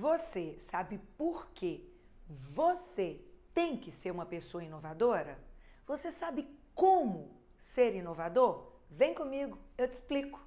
Você sabe por que você tem que ser uma pessoa inovadora? Você sabe como ser inovador? Vem comigo, eu te explico.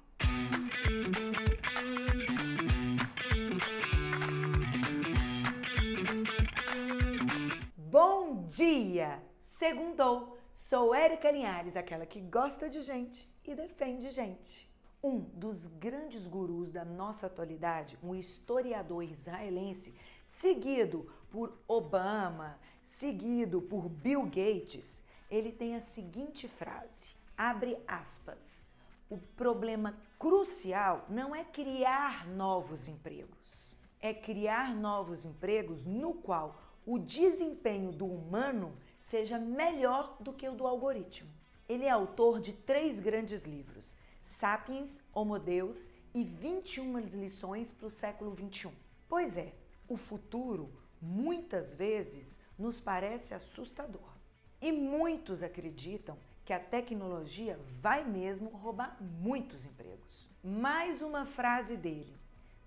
Bom dia! Segundou! Sou Érica Linhares, aquela que gosta de gente e defende gente. Um dos grandes gurus da nossa atualidade, um historiador israelense, seguido por Obama, seguido por Bill Gates, ele tem a seguinte frase: abre aspas. O problema crucial não é criar novos empregos, é criar novos empregos no qual o desempenho do humano seja melhor do que o do algoritmo. Ele é autor de três grandes livros: Sapiens, Homo Deus e 21 lições para o século 21. Pois é, o futuro muitas vezes nos parece assustador. E muitos acreditam que a tecnologia vai mesmo roubar muitos empregos. Mais uma frase dele.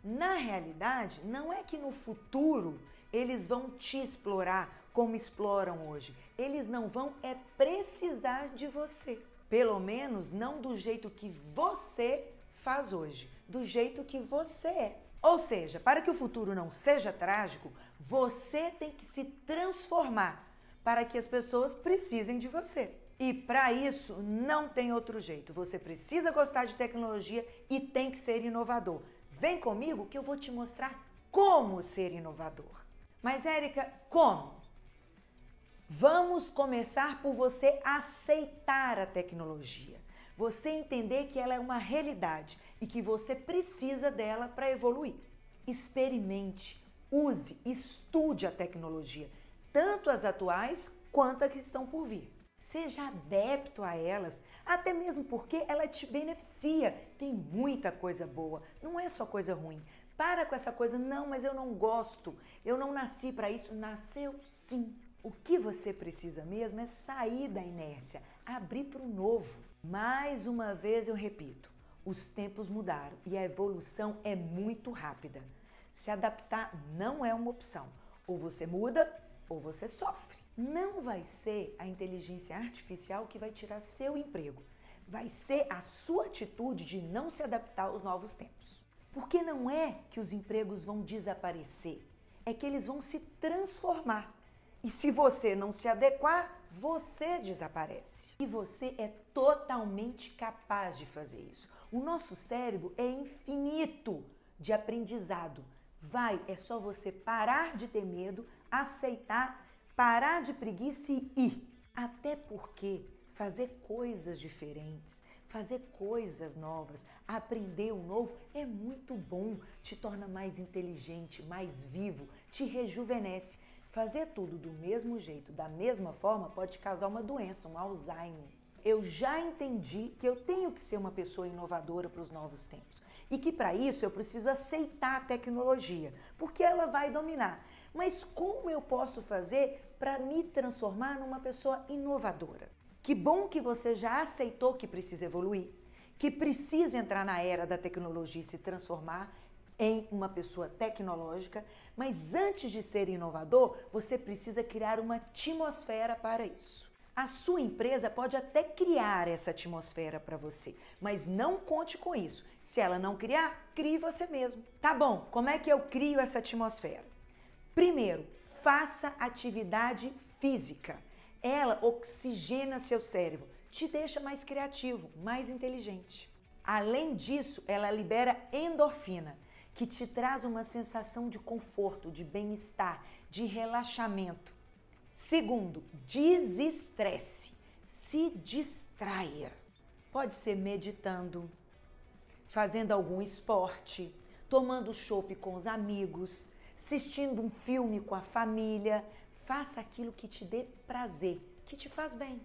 Na realidade, não é que no futuro eles vão te explorar como exploram hoje. Eles não vão é precisar de você. Pelo menos não do jeito que você faz hoje, do jeito que você é. Ou seja, para que o futuro não seja trágico, você tem que se transformar para que as pessoas precisem de você. E para isso não tem outro jeito. Você precisa gostar de tecnologia e tem que ser inovador. Vem comigo que eu vou te mostrar como ser inovador. Mas Érica, como? Vamos começar por você aceitar a tecnologia. Você entender que ela é uma realidade e que você precisa dela para evoluir. Experimente, use, estude a tecnologia, tanto as atuais quanto as que estão por vir. Seja adepto a elas, até mesmo porque ela te beneficia. Tem muita coisa boa, não é só coisa ruim. Para com essa coisa, não, mas eu não gosto, eu não nasci para isso. Nasceu sim. O que você precisa mesmo é sair da inércia, abrir para o novo. Mais uma vez eu repito: os tempos mudaram e a evolução é muito rápida. Se adaptar não é uma opção. Ou você muda ou você sofre. Não vai ser a inteligência artificial que vai tirar seu emprego. Vai ser a sua atitude de não se adaptar aos novos tempos. Porque não é que os empregos vão desaparecer, é que eles vão se transformar. E se você não se adequar, você desaparece. E você é totalmente capaz de fazer isso. O nosso cérebro é infinito de aprendizado. Vai, é só você parar de ter medo, aceitar, parar de preguiça e ir. Até porque fazer coisas diferentes, fazer coisas novas, aprender o novo é muito bom, te torna mais inteligente, mais vivo, te rejuvenesce. Fazer tudo do mesmo jeito, da mesma forma, pode causar uma doença, um Alzheimer eu já entendi que eu tenho que ser uma pessoa inovadora para os novos tempos e que para isso eu preciso aceitar a tecnologia, porque ela vai dominar. Mas como eu posso fazer para me transformar numa pessoa inovadora? Que bom que você já aceitou que precisa evoluir, que precisa entrar na era da tecnologia e se transformar em uma pessoa tecnológica, mas antes de ser inovador, você precisa criar uma atmosfera para isso. A sua empresa pode até criar essa atmosfera para você, mas não conte com isso. Se ela não criar, crie você mesmo. Tá bom, como é que eu crio essa atmosfera? Primeiro, faça atividade física. Ela oxigena seu cérebro, te deixa mais criativo, mais inteligente. Além disso, ela libera endorfina, que te traz uma sensação de conforto, de bem-estar, de relaxamento. Segundo, desestresse. Se distraia. Pode ser meditando, fazendo algum esporte, tomando chopp com os amigos, assistindo um filme com a família. Faça aquilo que te dê prazer, que te faz bem.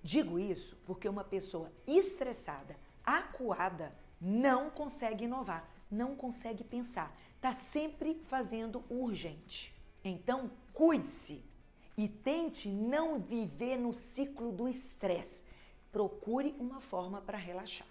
Digo isso porque uma pessoa estressada, acuada, não consegue inovar, não consegue pensar, está sempre fazendo urgente. Então, cuide-se e tente não viver no ciclo do estresse. Procure uma forma para relaxar.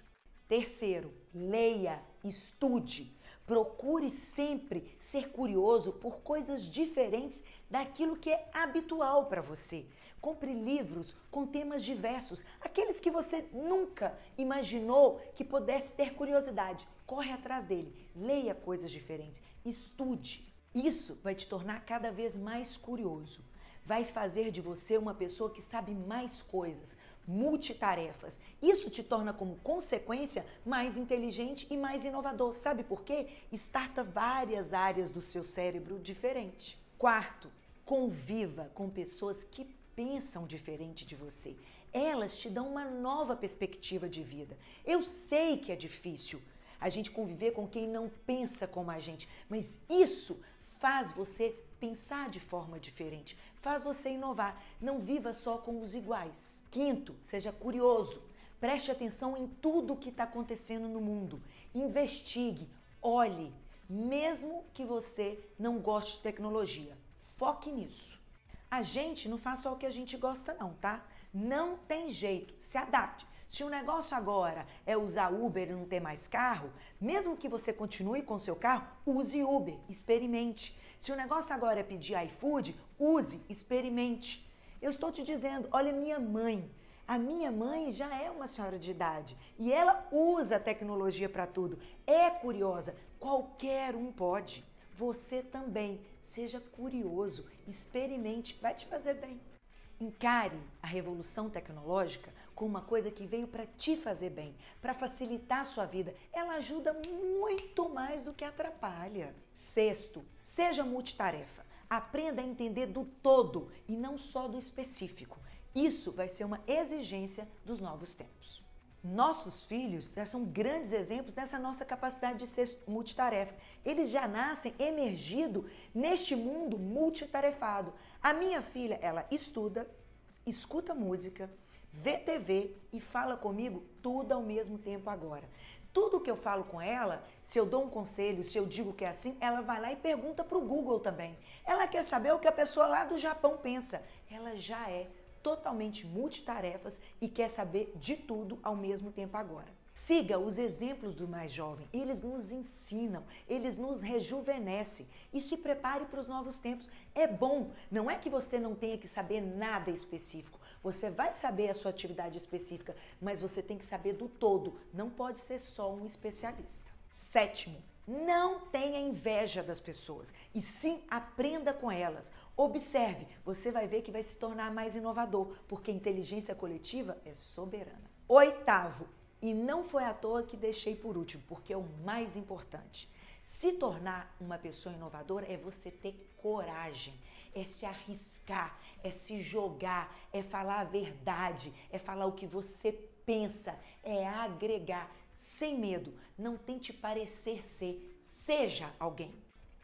Terceiro, leia, estude, Procure sempre ser curioso por coisas diferentes daquilo que é habitual para você. Compre livros com temas diversos, aqueles que você nunca imaginou que pudesse ter curiosidade. Corre atrás dele, leia coisas diferentes, estude. Isso vai te tornar cada vez mais curioso. Vai fazer de você uma pessoa que sabe mais coisas, multitarefas. Isso te torna, como consequência, mais inteligente e mais inovador. Sabe por quê? Starta várias áreas do seu cérebro diferente. Quarto, conviva com pessoas que pensam diferente de você. Elas te dão uma nova perspectiva de vida. Eu sei que é difícil a gente conviver com quem não pensa como a gente, mas isso faz você pensar de forma diferente, faz você inovar. Não viva só com os iguais. Quinto, seja curioso. Preste atenção em tudo o que está acontecendo no mundo. Investigue, olhe, mesmo que você não goste de tecnologia. Foque nisso. A gente não faz só o que a gente gosta, não, tá? Não tem jeito. Se adapte. Se o negócio agora é usar Uber e não ter mais carro, mesmo que você continue com seu carro, use Uber, experimente. Se o negócio agora é pedir iFood, use, experimente. Eu estou te dizendo, olha minha mãe. A minha mãe já é uma senhora de idade e ela usa a tecnologia para tudo. É curiosa, qualquer um pode. Você também. Seja curioso, experimente, vai te fazer bem. Encare a revolução tecnológica como uma coisa que veio para te fazer bem, para facilitar a sua vida. Ela ajuda muito mais do que atrapalha. Sexto, seja multitarefa. Aprenda a entender do todo e não só do específico. Isso vai ser uma exigência dos novos tempos. Nossos filhos são grandes exemplos dessa nossa capacidade de ser multitarefa. Eles já nascem emergido neste mundo multitarefado. A minha filha, ela estuda, escuta música, vê TV e fala comigo tudo ao mesmo tempo agora. Tudo que eu falo com ela, se eu dou um conselho, se eu digo que é assim, ela vai lá e pergunta para o Google também. Ela quer saber o que a pessoa lá do Japão pensa. Ela já é totalmente multitarefas e quer saber de tudo ao mesmo tempo agora. Siga os exemplos do mais jovem, eles nos ensinam, eles nos rejuvenescem e se prepare para os novos tempos. É bom, não é que você não tenha que saber nada específico, você vai saber a sua atividade específica, mas você tem que saber do todo, não pode ser só um especialista. Sétimo, não tenha inveja das pessoas e sim aprenda com elas. Observe, você vai ver que vai se tornar mais inovador, porque inteligência coletiva é soberana. Oitavo, e não foi à toa que deixei por último, porque é o mais importante. Se tornar uma pessoa inovadora é você ter coragem, é se arriscar, é se jogar, é falar a verdade, é falar o que você pensa, é agregar sem medo. Não tente parecer ser, seja alguém.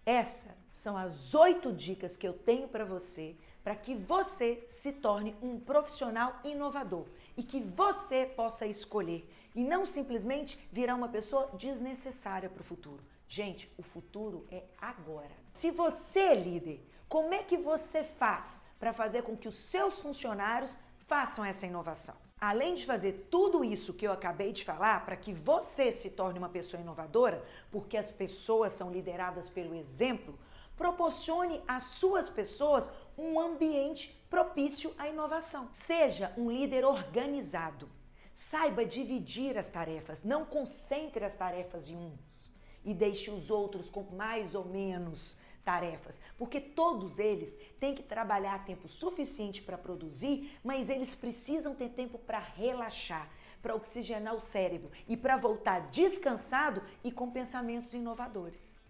Essas são as oito dicas que eu tenho para você para que você se torne um profissional inovador e que você possa escolher e não simplesmente virar uma pessoa desnecessária para o futuro. Gente, o futuro é agora. Se você é líder, como é que você faz para fazer com que os seus funcionários façam essa inovação? Além de fazer tudo isso que eu acabei de falar para que você se torne uma pessoa inovadora, porque as pessoas são lideradas pelo exemplo, proporcione às suas pessoas um ambiente propício à inovação. Seja um líder organizado. Saiba dividir as tarefas, não concentre as tarefas em uns e deixe os outros com mais ou menos tarefas, porque todos eles têm que trabalhar tempo suficiente para produzir, mas eles precisam ter tempo para relaxar, para oxigenar o cérebro e para voltar descansado e com pensamentos inovadores.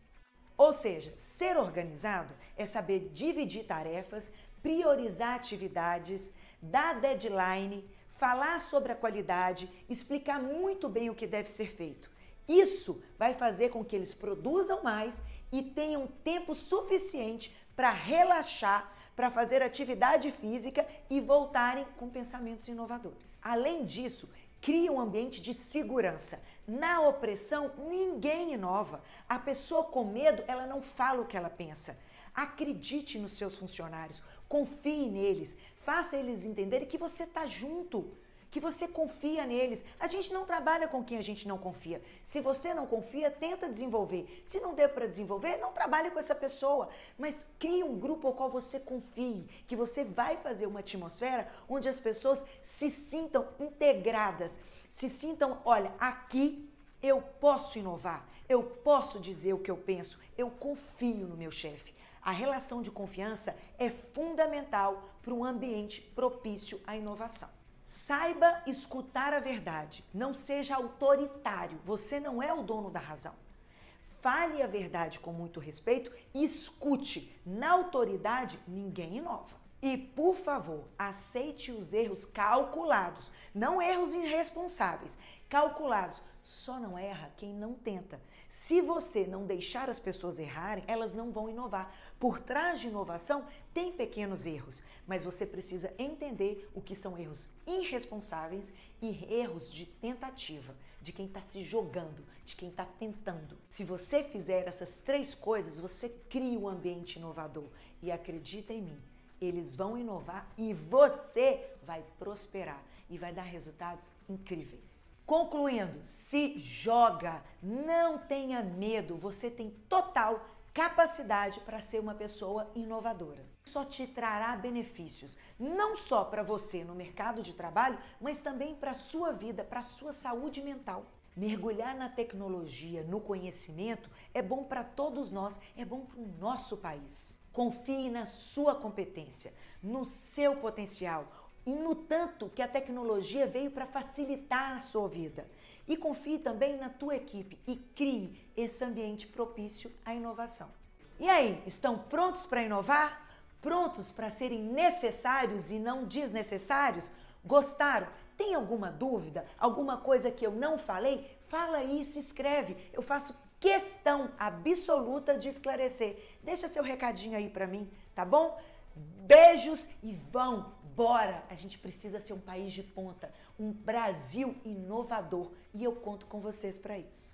Ou seja, ser organizado é saber dividir tarefas, priorizar atividades, dar deadline, falar sobre a qualidade, explicar muito bem o que deve ser feito. Isso vai fazer com que eles produzam mais e tenham tempo suficiente para relaxar, para fazer atividade física e voltarem com pensamentos inovadores. Além disso, cria um ambiente de segurança. Na opressão, ninguém inova. A pessoa com medo, ela não fala o que ela pensa. Acredite nos seus funcionários, confie neles, faça eles entenderem que você está junto que você confia neles. A gente não trabalha com quem a gente não confia. Se você não confia, tenta desenvolver. Se não der para desenvolver, não trabalhe com essa pessoa, mas crie um grupo ao qual você confie, que você vai fazer uma atmosfera onde as pessoas se sintam integradas, se sintam, olha, aqui eu posso inovar, eu posso dizer o que eu penso, eu confio no meu chefe. A relação de confiança é fundamental para um ambiente propício à inovação. Saiba escutar a verdade, não seja autoritário, você não é o dono da razão. Fale a verdade com muito respeito e escute. Na autoridade, ninguém inova. E, por favor, aceite os erros calculados, não erros irresponsáveis, calculados. Só não erra quem não tenta. Se você não deixar as pessoas errarem, elas não vão inovar. Por trás de inovação tem pequenos erros, mas você precisa entender o que são erros irresponsáveis e erros de tentativa, de quem está se jogando, de quem está tentando. Se você fizer essas três coisas, você cria um ambiente inovador. E acredita em mim, eles vão inovar e você vai prosperar e vai dar resultados incríveis. Concluindo, se joga, não tenha medo, você tem total capacidade para ser uma pessoa inovadora. Só te trará benefícios, não só para você no mercado de trabalho, mas também para a sua vida, para a sua saúde mental. Mergulhar na tecnologia, no conhecimento, é bom para todos nós, é bom para o nosso país. Confie na sua competência, no seu potencial, e no tanto que a tecnologia veio para facilitar a sua vida. E confie também na tua equipe e crie esse ambiente propício à inovação. E aí, estão prontos para inovar? Prontos para serem necessários e não desnecessários? Gostaram? Tem alguma dúvida? Alguma coisa que eu não falei? Fala aí, se inscreve. Eu faço questão absoluta de esclarecer. Deixa seu recadinho aí para mim, tá bom? Beijos e vão, bora! A gente precisa ser um país de ponta, um Brasil inovador e eu conto com vocês para isso.